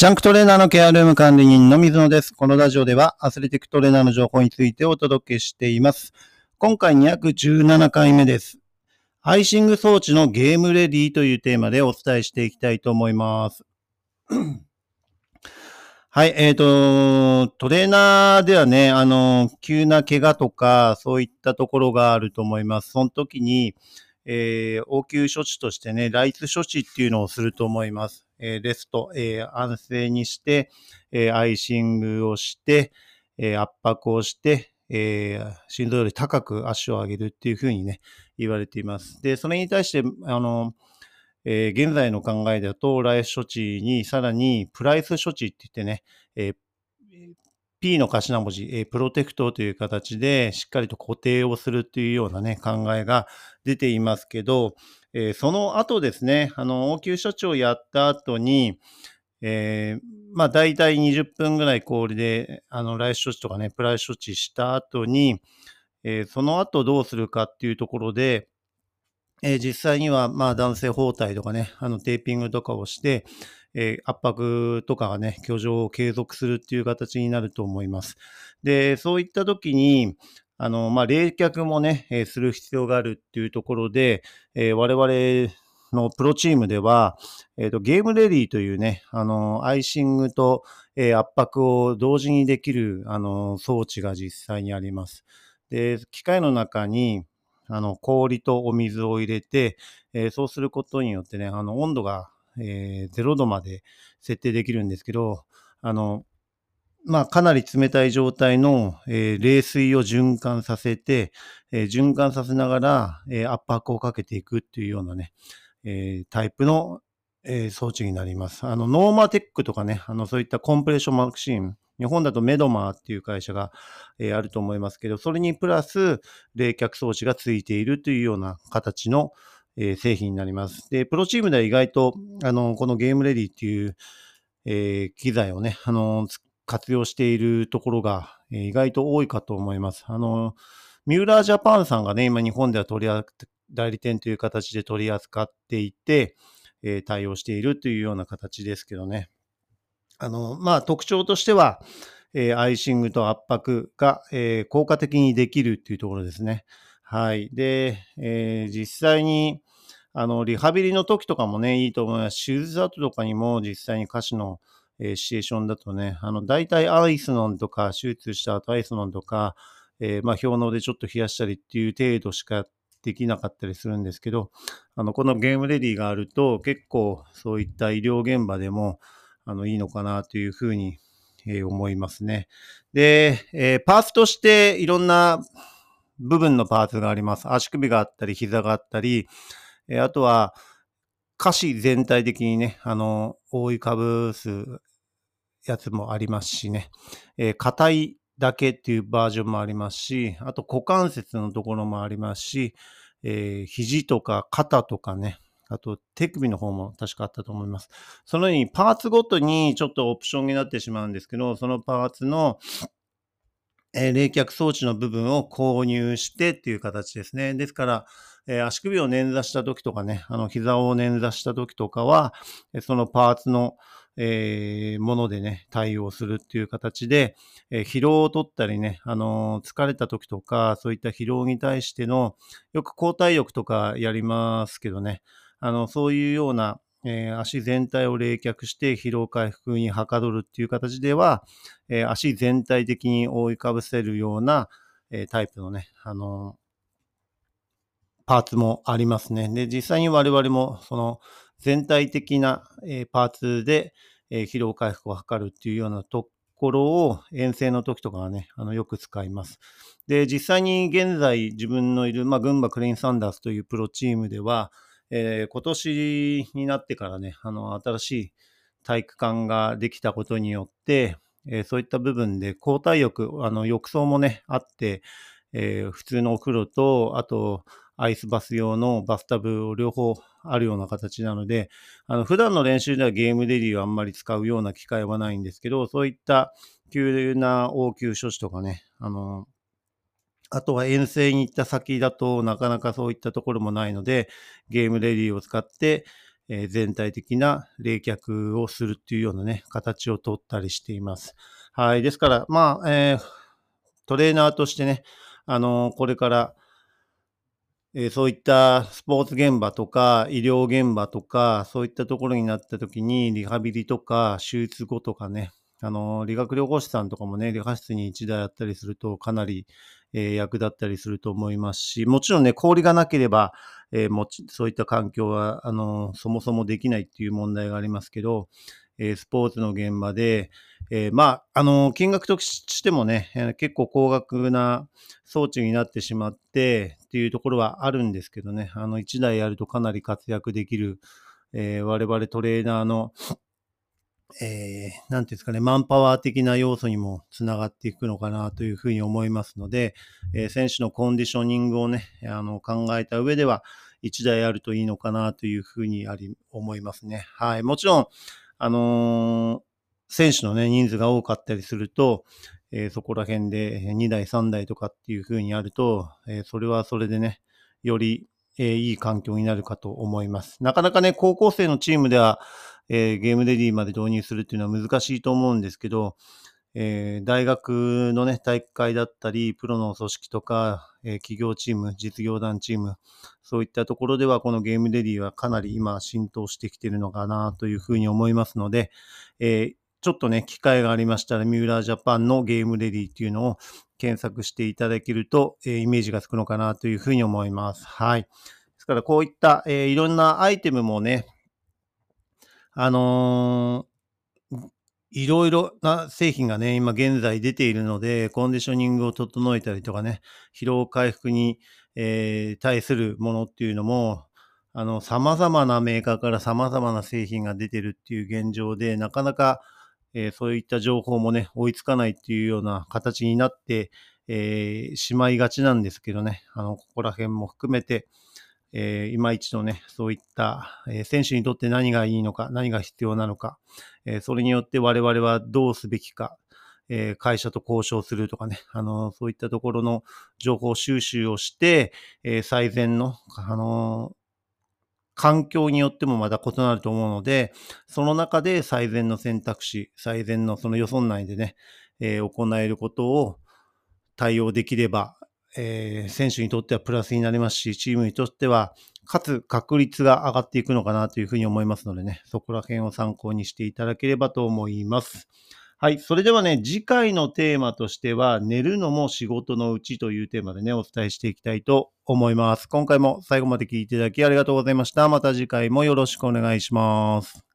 ジャンクトレーナーのケアルーム管理人の水野です。このラジオではアスレティックトレーナーの情報についてお届けしています。今回217回目です。アイシング装置のゲームレディというテーマでお伝えしていきたいと思います。はい、えっ、と、トレーナーではね、あの、急な怪我とか、そういったところがあると思います。その時に、えー応急処置としてね、ライツ処置っていうのをすると思います。えレスト、え安静にして、えアイシングをして、え圧迫をして、えー心臓より高く足を上げるっていうふうにね、言われています。で、それに対して、あの、えー現在の考えだと、ライス処置にさらにプライス処置って言ってね、えー P の頭文字、えープロテクトという形でしっかりと固定をするっていうようなね、考えが出ていますけど、えーその後ですね、あの、応急処置をやった後に、えーまあ大体20分ぐらい氷で、あの、ライス処置とかね、プライ処置した後に、えーその後どうするかっていうところで、えー実際には、まあ、男性包帯とかね、あの、テーピングとかをして、えー圧迫とかがね、居城を継続するっていう形になると思います。で、そういった時に、あの、まあ、冷却もね、えーする必要があるっていうところで、えー我々のプロチームでは、えっ、と、ゲームレディというね、あの、アイシングと、え圧迫を同時にできる、あの、装置が実際にあります。で、機械の中に、あの、氷とお水を入れて、えそうすることによってね、あの、温度が、え0度まで設定できるんですけど、あの、まあ、かなり冷たい状態の、えー冷水を循環させて、えー循環させながら、えー圧迫をかけていくっていうようなね、えータイプの、えー装置になります。あの、 Normatec とかね、あの、そういった compression machine、日本だとメドマーっていう会社が、えーあると思いますけど、それにプラス冷却装置がついているというような形の、えー製品になります。で、プロチームでは意外と、あの、この Game Ready っていう、えー機材をね、あの、活用しているところが、意外と多いかと思います。あの、ミューラージャパンさんがね、今日本では取り扱代理店という形で取り扱っていて、え対応しているというような形ですけどね。あの、まあ、特徴としては、えアイシングと圧迫が、え効果的にできるっていうところですね。はい。で、えー実際に、あの、リハビリの時とかもね、いいと思います。手術後とかにも実際に歌手の、えーシチュエーションだとね、あの、大体アイスノンとか、手術した後アイスノンとか、えーまあ、氷のでちょっと冷やしたりっていう程度しかできなかったりするんですけど、あの、このゲームレディがあると、結構そういった医療現場でも、あの、いいのかなというふうに、えー思いますね。で、えーパーツとしていろんな部分のパーツがあります。足首があったり、膝があったり、えーあとは、下肢全体的にね、あの、覆いかぶすやつもありますしね、えー硬いだけっていうバージョンもありますし、あと股関節のところもありますし、えー肘とか肩とかね、あと手首の方も確かあったと思います。そのようにパーツごとにちょっとオプションになってしまうんですけど、そのパーツの、えー冷却装置の部分を購入してっていう形ですね。ですから、えー足首を捻挫した時とかね、あの膝を捻挫した時とかは、えそのパーツの、えーものでね、対応するっていう形で、えー疲労を取ったりね、あのー疲れた時とか、そういった疲労に対しての、よく交代浴とかやりますけどね、あの、そういうような、えー足全体を冷却して疲労回復にはかどるっていう形では、えー足全体的に覆いかぶせるような、えータイプのね、あのパーツもありますね。で、実際に我々もその全体的な、えパーツで、え疲労回復を図るっていうようなところを遠征の時とかはね、あのよく使います。で、実際に現在自分のいる、まあ、群馬クレインサンダースというプロチームでは、えー今年になってからね、あの、新しい体育館ができたことによって、えーそういった部分で交代浴、あの、浴槽もね、あって、えー普通のお風呂と、あと、アイスバス用のバスタブを両方あるような形なので、あの、普段の練習ではゲームレディをあんまり使うような機会はないんですけど、そういった急な応急処置とかね、あの、あとは遠征に行った先だとなかなかそういったところもないので、ゲームレディーを使って、えー、全体的な冷却をするっていうようなね、形をとったりしています。はい。ですから、まあ、えー、トレーナーとしてね、あのー、これから、えー、そういったスポーツ現場とか医療現場とかそういったところになった時にリハビリとか手術後とかねあの理学療法士さんとかもね理科室に1台あったりするとかなり、えー、役立ったりすると思いますしもちろんね氷がなければ、えー、もちそういった環境はあのそもそもできないっていう問題がありますけど、え、スポーツの現場で、えー、まあ、あの、金額としてもね、えー、結構高額な装置になってしまってっていうところはあるんですけどね、あの、1台やるとかなり活躍できる、えー、我々トレーナーの、えー、なんていうんですかね、マンパワー的な要素にもつながっていくのかなというふうに思いますので、えー、選手のコンディショニングをね、あの、考えた上では、1台あるといいのかなというふうにあり、思いますね。はい。もちろん、あのー、選手のね、人数が多かったりすると、えー、そこら辺で2台、3台とかっていう風にあると、えー、それはそれでね、より、えー、いい環境になるかと思います。なかなかね、高校生のチームでは、えゲームレディまで導入するっていうのは難しいと思うんですけど、え大学のね、大会だったり、プロの組織とか、え企業チーム、実業団チーム、そういったところでは、このゲームレディはかなり今浸透してきてるのかなというふうに思いますので、え、ちょっとね、機会がありましたら、ミューラージャパンのゲームレディっていうのを検索していただけると、えー、イメージがつくのかなというふうに思います。はい。ですから、こういった、えー、いろんなアイテムもね、あのいろいろな製品がね、今現在出ているので、コンディショニングを整えたりとかね、疲労回復に、えー、対するものっていうのも、あの、様々なメーカーから様々な製品が出てるっていう現状で、なかなか、え、そういった情報もね、追いつかないっていうような形になって、え、しまいがちなんですけどね、あの、ここら辺も含めて、えー、今一度ね、そういった、えー、選手にとって何がいいのか、何が必要なのか、えー、それによって我々はどうすべきか、え会社と交渉するとかね、あのそういったところの情報収集をして、え最善の、あの環境によってもまた異なると思うので、その中で最善の選択肢、最善のその予算内でね、え行えることを対応できれば、えー、選手にとってはプラスになりますし、チームにとっては、かつ確率が上がっていくのかなというふうに思いますのでね、そこら辺を参考にしていただければと思います。はい。それではね、次回のテーマとしては、寝るのも仕事のうちというテーマでね、お伝えしていきたいと思います。今回も最後まで聞いていただきありがとうございました。また次回もよろしくお願いします。